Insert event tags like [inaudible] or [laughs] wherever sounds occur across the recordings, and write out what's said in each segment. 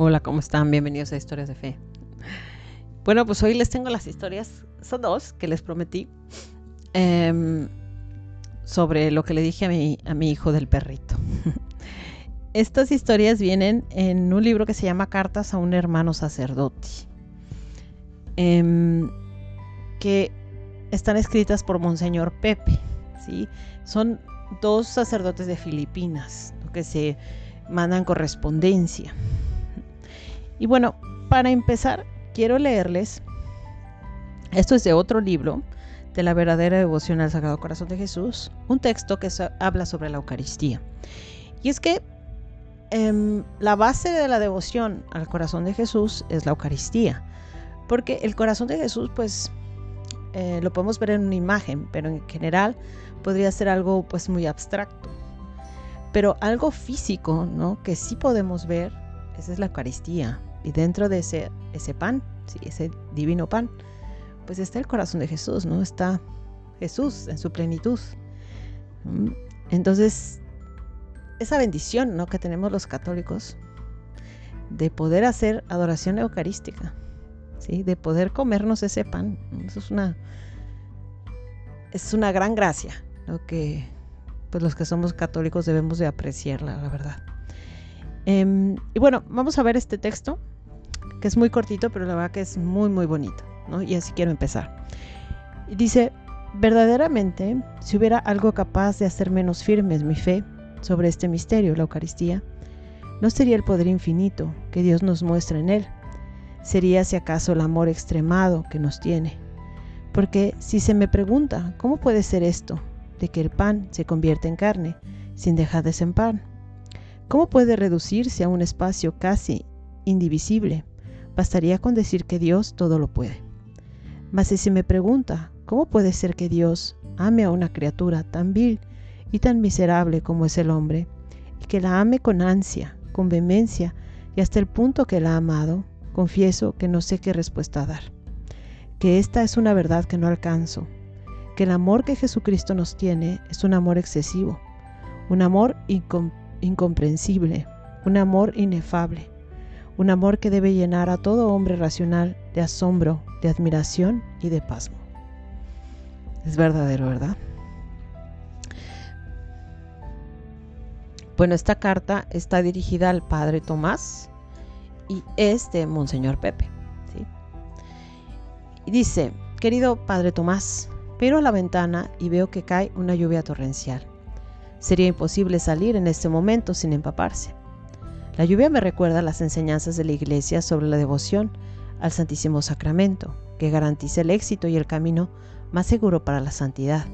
Hola, ¿cómo están? Bienvenidos a Historias de Fe. Bueno, pues hoy les tengo las historias, son dos que les prometí, em, sobre lo que le dije a mi, a mi hijo del perrito. [laughs] Estas historias vienen en un libro que se llama Cartas a un hermano sacerdote, em, que están escritas por Monseñor Pepe. ¿sí? Son dos sacerdotes de Filipinas que se mandan correspondencia. Y bueno, para empezar, quiero leerles, esto es de otro libro, de la verdadera devoción al Sagrado Corazón de Jesús, un texto que habla sobre la Eucaristía. Y es que em, la base de la devoción al corazón de Jesús es la Eucaristía, porque el corazón de Jesús, pues, eh, lo podemos ver en una imagen, pero en general podría ser algo, pues, muy abstracto. Pero algo físico, ¿no? Que sí podemos ver, esa es la Eucaristía. Y dentro de ese, ese pan, ¿sí? ese divino pan, pues está el corazón de Jesús, ¿no? Está Jesús en su plenitud. Entonces, esa bendición ¿no? que tenemos los católicos de poder hacer adoración eucarística, ¿sí? de poder comernos ese pan, eso es una, es una gran gracia, lo que pues los que somos católicos debemos de apreciarla, la verdad. Em, y bueno, vamos a ver este texto, que es muy cortito, pero la verdad que es muy, muy bonito, ¿no? Y así quiero empezar. Y dice, verdaderamente, si hubiera algo capaz de hacer menos firmes mi fe sobre este misterio, la Eucaristía, no sería el poder infinito que Dios nos muestra en él, sería si acaso el amor extremado que nos tiene. Porque si se me pregunta, ¿cómo puede ser esto de que el pan se convierte en carne sin dejar de ser pan? ¿Cómo puede reducirse a un espacio casi indivisible? Bastaría con decir que Dios todo lo puede. Mas si se me pregunta, ¿cómo puede ser que Dios ame a una criatura tan vil y tan miserable como es el hombre, y que la ame con ansia, con vehemencia y hasta el punto que la ha amado? Confieso que no sé qué respuesta dar. Que esta es una verdad que no alcanzo, que el amor que Jesucristo nos tiene es un amor excesivo, un amor incomprensible incomprensible, un amor inefable, un amor que debe llenar a todo hombre racional de asombro, de admiración y de pasmo. Es verdadero, ¿verdad? Bueno, esta carta está dirigida al Padre Tomás y es de Monseñor Pepe. Y dice, querido Padre Tomás, pero a la ventana y veo que cae una lluvia torrencial. Sería imposible salir en este momento sin empaparse. La lluvia me recuerda las enseñanzas de la Iglesia sobre la devoción al Santísimo Sacramento, que garantiza el éxito y el camino más seguro para la santidad.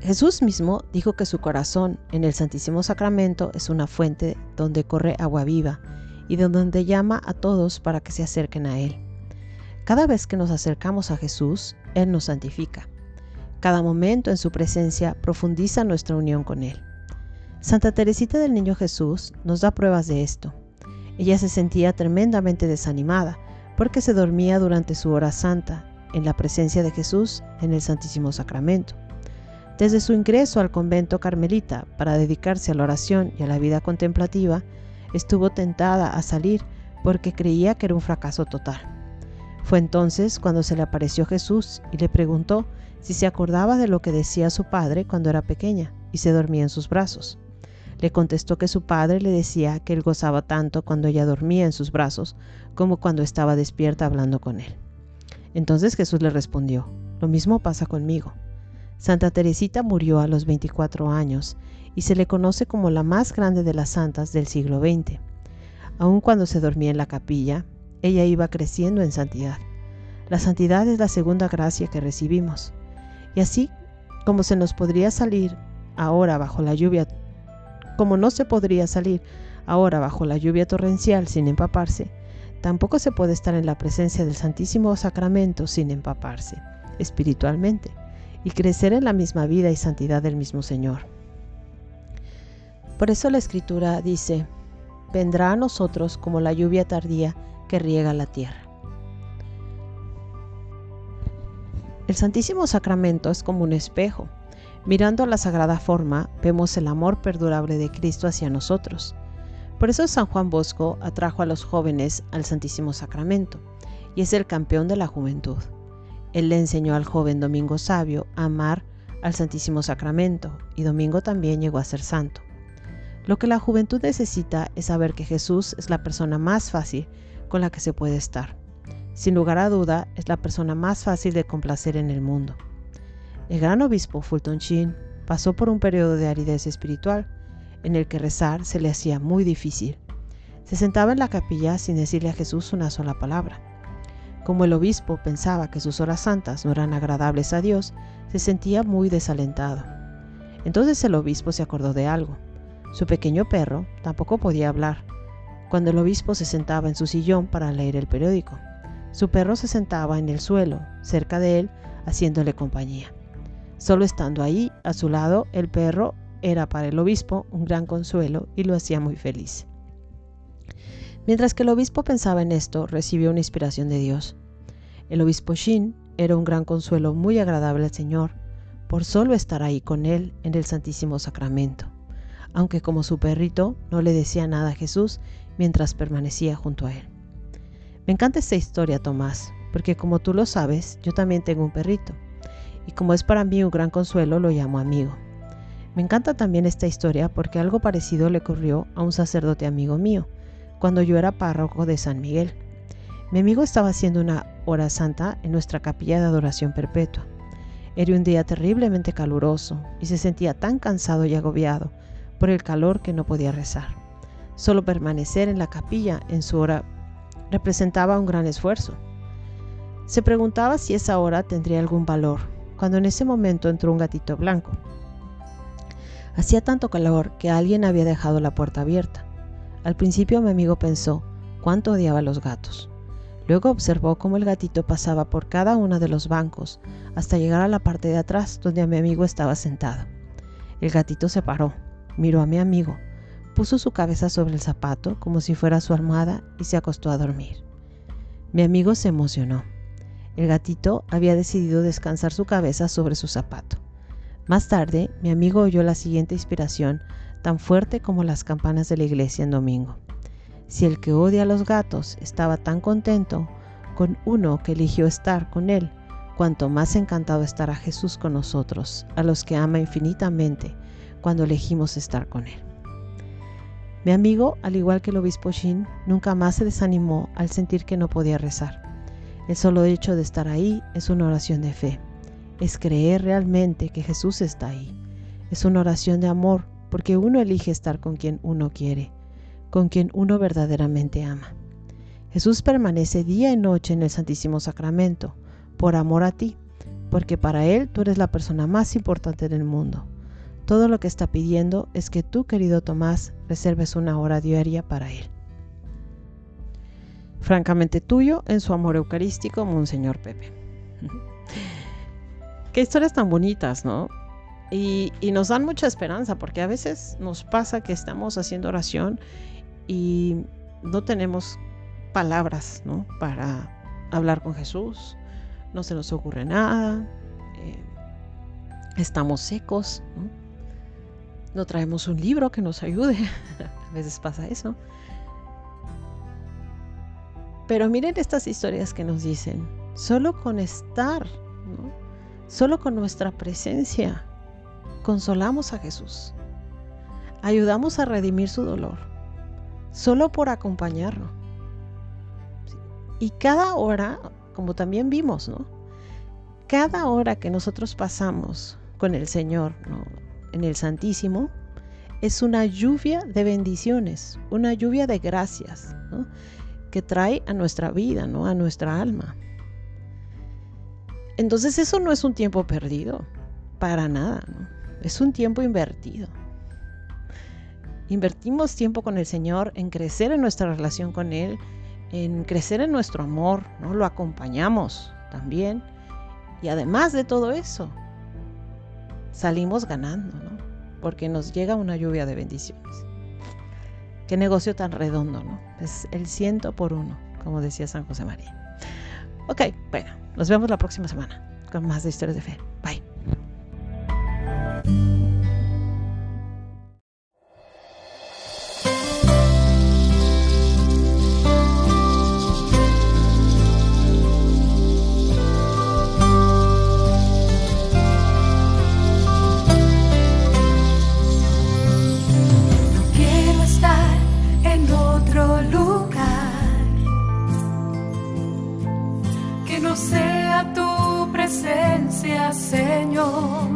Jesús mismo dijo que su corazón en el Santísimo Sacramento es una fuente donde corre agua viva y de donde llama a todos para que se acerquen a Él. Cada vez que nos acercamos a Jesús, Él nos santifica. Cada momento en su presencia profundiza nuestra unión con Él. Santa Teresita del Niño Jesús nos da pruebas de esto. Ella se sentía tremendamente desanimada porque se dormía durante su hora santa en la presencia de Jesús en el Santísimo Sacramento. Desde su ingreso al convento carmelita para dedicarse a la oración y a la vida contemplativa, estuvo tentada a salir porque creía que era un fracaso total. Fue entonces cuando se le apareció Jesús y le preguntó si se acordaba de lo que decía su padre cuando era pequeña y se dormía en sus brazos. Le contestó que su padre le decía que él gozaba tanto cuando ella dormía en sus brazos como cuando estaba despierta hablando con él. Entonces Jesús le respondió, lo mismo pasa conmigo. Santa Teresita murió a los 24 años y se le conoce como la más grande de las santas del siglo XX. Aun cuando se dormía en la capilla, ella iba creciendo en santidad. La santidad es la segunda gracia que recibimos. Y así como se nos podría salir ahora bajo la lluvia, como no se podría salir ahora bajo la lluvia torrencial sin empaparse, tampoco se puede estar en la presencia del Santísimo Sacramento sin empaparse espiritualmente y crecer en la misma vida y santidad del mismo Señor. Por eso la Escritura dice, vendrá a nosotros como la lluvia tardía que riega la tierra. El Santísimo Sacramento es como un espejo. Mirando la sagrada forma, vemos el amor perdurable de Cristo hacia nosotros. Por eso San Juan Bosco atrajo a los jóvenes al Santísimo Sacramento y es el campeón de la juventud. Él le enseñó al joven Domingo Sabio a amar al Santísimo Sacramento y Domingo también llegó a ser santo. Lo que la juventud necesita es saber que Jesús es la persona más fácil con la que se puede estar. Sin lugar a duda, es la persona más fácil de complacer en el mundo. El gran obispo Fulton Sheen pasó por un periodo de aridez espiritual en el que rezar se le hacía muy difícil. Se sentaba en la capilla sin decirle a Jesús una sola palabra. Como el obispo pensaba que sus horas santas no eran agradables a Dios, se sentía muy desalentado. Entonces el obispo se acordó de algo. Su pequeño perro tampoco podía hablar. Cuando el obispo se sentaba en su sillón para leer el periódico, su perro se sentaba en el suelo, cerca de él, haciéndole compañía. Solo estando ahí, a su lado, el perro era para el obispo un gran consuelo y lo hacía muy feliz. Mientras que el obispo pensaba en esto, recibió una inspiración de Dios. El obispo Shin era un gran consuelo muy agradable al Señor por solo estar ahí con él en el Santísimo Sacramento aunque como su perrito no le decía nada a Jesús mientras permanecía junto a él. Me encanta esta historia, Tomás, porque como tú lo sabes, yo también tengo un perrito, y como es para mí un gran consuelo, lo llamo amigo. Me encanta también esta historia porque algo parecido le ocurrió a un sacerdote amigo mío, cuando yo era párroco de San Miguel. Mi amigo estaba haciendo una hora santa en nuestra capilla de adoración perpetua. Era un día terriblemente caluroso y se sentía tan cansado y agobiado por el calor que no podía rezar. Solo permanecer en la capilla en su hora representaba un gran esfuerzo. Se preguntaba si esa hora tendría algún valor, cuando en ese momento entró un gatito blanco. Hacía tanto calor que alguien había dejado la puerta abierta. Al principio mi amigo pensó cuánto odiaba a los gatos. Luego observó cómo el gatito pasaba por cada uno de los bancos hasta llegar a la parte de atrás donde mi amigo estaba sentado. El gatito se paró, miró a mi amigo, puso su cabeza sobre el zapato como si fuera su almohada y se acostó a dormir. Mi amigo se emocionó. El gatito había decidido descansar su cabeza sobre su zapato. Más tarde, mi amigo oyó la siguiente inspiración, tan fuerte como las campanas de la iglesia en domingo. Si el que odia a los gatos estaba tan contento con uno que eligió estar con él, cuanto más encantado estará Jesús con nosotros, a los que ama infinitamente cuando elegimos estar con Él. Mi amigo, al igual que el obispo Shin, nunca más se desanimó al sentir que no podía rezar. El solo hecho de estar ahí es una oración de fe. Es creer realmente que Jesús está ahí. Es una oración de amor porque uno elige estar con quien uno quiere, con quien uno verdaderamente ama. Jesús permanece día y noche en el Santísimo Sacramento por amor a ti, porque para Él tú eres la persona más importante del mundo. Todo lo que está pidiendo es que tú, querido Tomás, reserves una hora diaria para él. Francamente tuyo, en su amor eucarístico, Monseñor Pepe. [laughs] Qué historias tan bonitas, ¿no? Y, nos dan mucha esperanza, porque a veces nos pasa que estamos haciendo oración y no tenemos palabras, ¿no? Para hablar con Jesús, no se nos ocurre nada, eh, estamos secos, ¿no? no traemos un libro que nos ayude. [laughs] A veces pasa eso. Pero miren estas historias que nos dicen, solo con estar, solo con nuestra presencia, consolamos a Jesús. Ayudamos a redimir su dolor, solo por acompañarlo. Y cada hora, como también vimos, ¿no? Cada hora que nosotros pasamos con el Señor, ¿no? en el Santísimo es una lluvia de bendiciones, una lluvia de gracias que trae a nuestra vida, ¿no? a nuestra alma. Entonces eso no es un tiempo perdido, para nada, es un tiempo invertido. Invertimos tiempo con el Señor en crecer en nuestra relación con Él, en crecer en nuestro amor, ¿no? lo acompañamos también. Y además de todo eso, salimos ganando, ¿no? Porque nos llega una lluvia de bendiciones. Qué negocio tan redondo, ¿no? Es el ciento por uno, como decía San José María. Ok, bueno, nos vemos la próxima semana con más de historias de fe. sea tu presencia, Señor.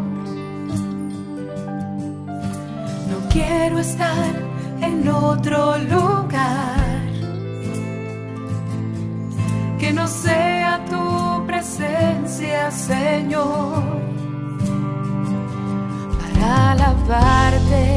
No quiero estar en otro lugar que no sea tu presencia, Señor, para alabarte.